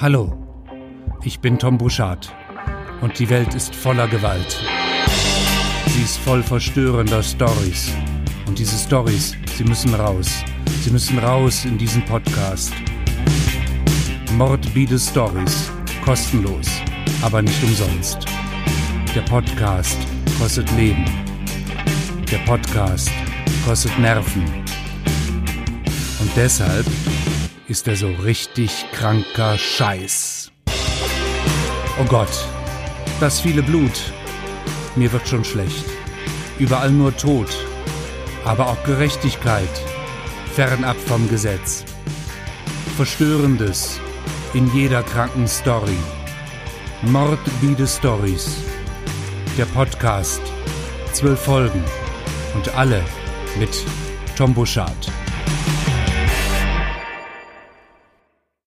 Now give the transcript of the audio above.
Hallo, ich bin Tom Bouchard und die Welt ist voller Gewalt. Sie ist voll verstörender Stories. Und diese Stories, sie müssen raus. Sie müssen raus in diesen Podcast. Mordbide Stories, kostenlos, aber nicht umsonst. Der Podcast kostet Leben. Der Podcast kostet Nerven. Und deshalb ist er so richtig kranker Scheiß. Oh Gott, das viele Blut. Mir wird schon schlecht. Überall nur Tod, aber auch Gerechtigkeit, fernab vom Gesetz. Verstörendes in jeder kranken Story. Mordbide Stories. Der Podcast. Zwölf Folgen. Und alle mit Tom Buschardt.